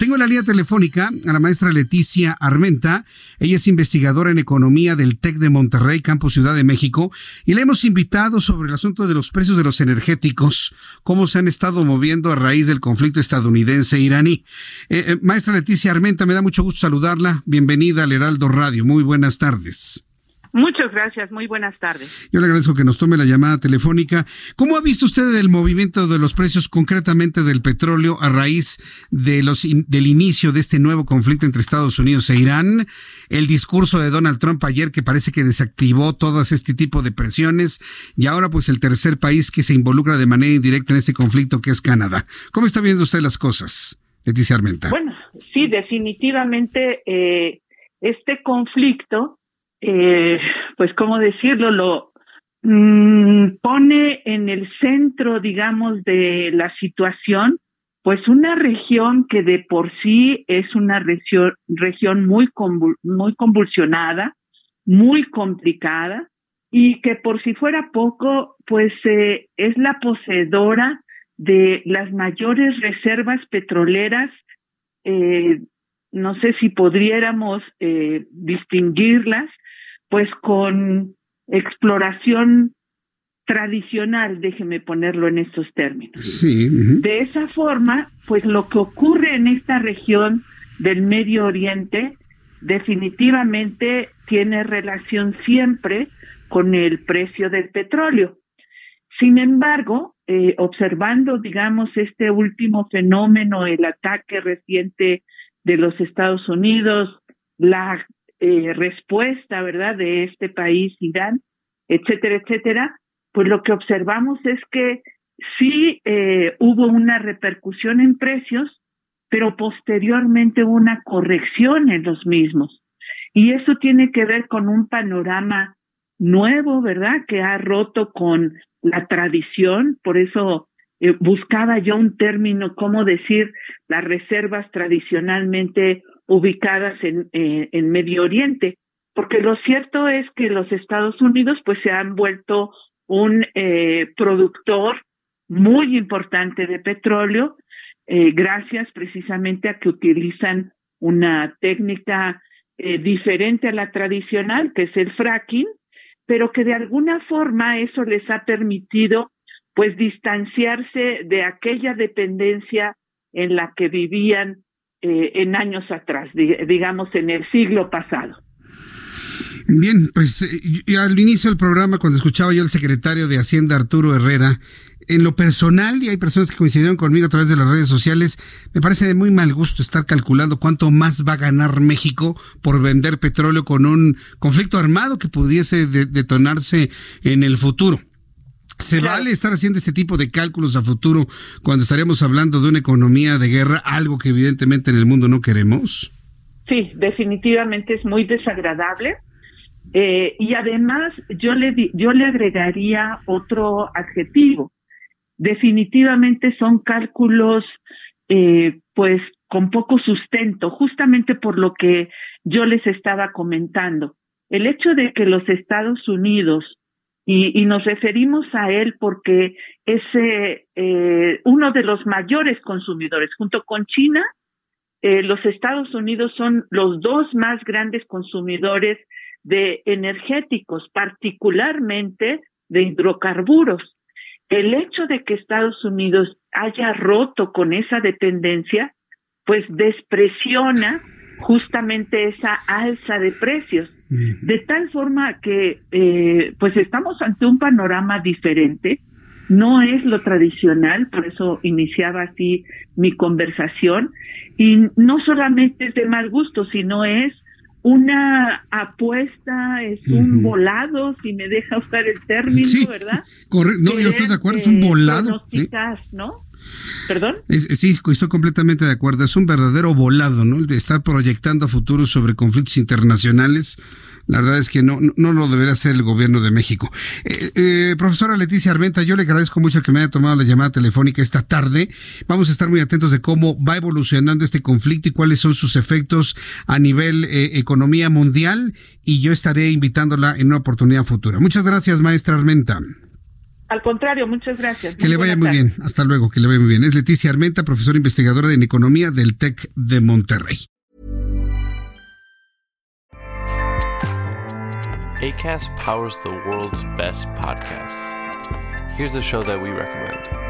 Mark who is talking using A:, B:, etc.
A: Tengo la línea telefónica a la maestra Leticia Armenta. Ella es investigadora en economía del TEC de Monterrey, Campo Ciudad de México, y le hemos invitado sobre el asunto de los precios de los energéticos, cómo se han estado moviendo a raíz del conflicto estadounidense-iraní. Eh, eh, maestra Leticia Armenta, me da mucho gusto saludarla. Bienvenida al Heraldo Radio. Muy buenas tardes.
B: Muchas gracias, muy buenas tardes.
A: Yo le agradezco que nos tome la llamada telefónica. ¿Cómo ha visto usted el movimiento de los precios, concretamente del petróleo, a raíz de los del inicio de este nuevo conflicto entre Estados Unidos e Irán? El discurso de Donald Trump ayer que parece que desactivó todas este tipo de presiones y ahora pues el tercer país que se involucra de manera indirecta en este conflicto que es Canadá. ¿Cómo está viendo usted las cosas, Leticia Armenta?
B: Bueno, sí, definitivamente eh, este conflicto eh, pues, ¿cómo decirlo? Lo mm, pone en el centro, digamos, de la situación, pues una región que de por sí es una región, región muy, muy convulsionada, muy complicada, y que por si fuera poco, pues eh, es la poseedora de las mayores reservas petroleras eh, no sé si podríamos eh, distinguirlas pues con exploración tradicional, déjeme ponerlo en estos términos.
A: Sí,
B: De esa forma, pues lo que ocurre en esta región del Medio Oriente definitivamente tiene relación siempre con el precio del petróleo. Sin embargo, eh, observando, digamos, este último fenómeno, el ataque reciente de los Estados Unidos, la eh, respuesta, ¿verdad?, de este país, Irán, etcétera, etcétera, pues lo que observamos es que sí eh, hubo una repercusión en precios, pero posteriormente hubo una corrección en los mismos. Y eso tiene que ver con un panorama nuevo, ¿verdad?, que ha roto con la tradición, por eso eh, buscaba yo un término, cómo decir, las reservas tradicionalmente ubicadas en, eh, en Medio Oriente, porque lo cierto es que los Estados Unidos pues se han vuelto un eh, productor muy importante de petróleo, eh, gracias precisamente a que utilizan una técnica diferente a la tradicional, que es el fracking, pero que de alguna forma eso les ha permitido pues distanciarse de aquella dependencia en la que vivían eh, en años atrás, digamos en el siglo pasado.
A: Bien, pues eh, al inicio del programa, cuando escuchaba yo al secretario de Hacienda, Arturo Herrera, en lo personal, y hay personas que coincidieron conmigo a través de las redes sociales, me parece de muy mal gusto estar calculando cuánto más va a ganar México por vender petróleo con un conflicto armado que pudiese detonarse en el futuro. ¿Se vale estar haciendo este tipo de cálculos a futuro cuando estaríamos hablando de una economía de guerra, algo que evidentemente en el mundo no queremos?
B: Sí, definitivamente es muy desagradable. Eh, y además yo le, yo le agregaría otro adjetivo. Definitivamente son cálculos eh, pues con poco sustento, justamente por lo que yo les estaba comentando. El hecho de que los Estados Unidos y, nos referimos a él porque es eh, uno de los mayores consumidores. Junto con China, eh, los Estados Unidos son los dos más grandes consumidores de energéticos, particularmente de hidrocarburos. El hecho de que Estados Unidos haya roto con esa dependencia, pues despresiona justamente esa alza de precios. De tal forma que, eh, pues estamos ante un panorama diferente, no es lo tradicional, por eso iniciaba así mi conversación, y no solamente es de mal gusto, sino es una apuesta, es un volado, si me deja usar el término, ¿verdad?
A: Correcto, no, yo estoy de acuerdo, es un volado.
B: ¿no? ¿Perdón?
A: sí, estoy completamente de acuerdo. Es un verdadero volado, ¿no? El de estar proyectando a futuro sobre conflictos internacionales. La verdad es que no, no lo debería hacer el gobierno de México. Eh, eh, profesora Leticia Armenta, yo le agradezco mucho que me haya tomado la llamada telefónica esta tarde. Vamos a estar muy atentos de cómo va evolucionando este conflicto y cuáles son sus efectos a nivel eh, economía mundial. Y yo estaré invitándola en una oportunidad futura. Muchas gracias, maestra Armenta.
B: Al contrario, muchas gracias.
A: Que le vaya muy bien. Hasta luego, que le vaya muy bien. Es Leticia Armenta, profesora investigadora en economía del TEC de Monterrey.
C: ACAST powers the world's best podcasts. Here's a show that we recommend.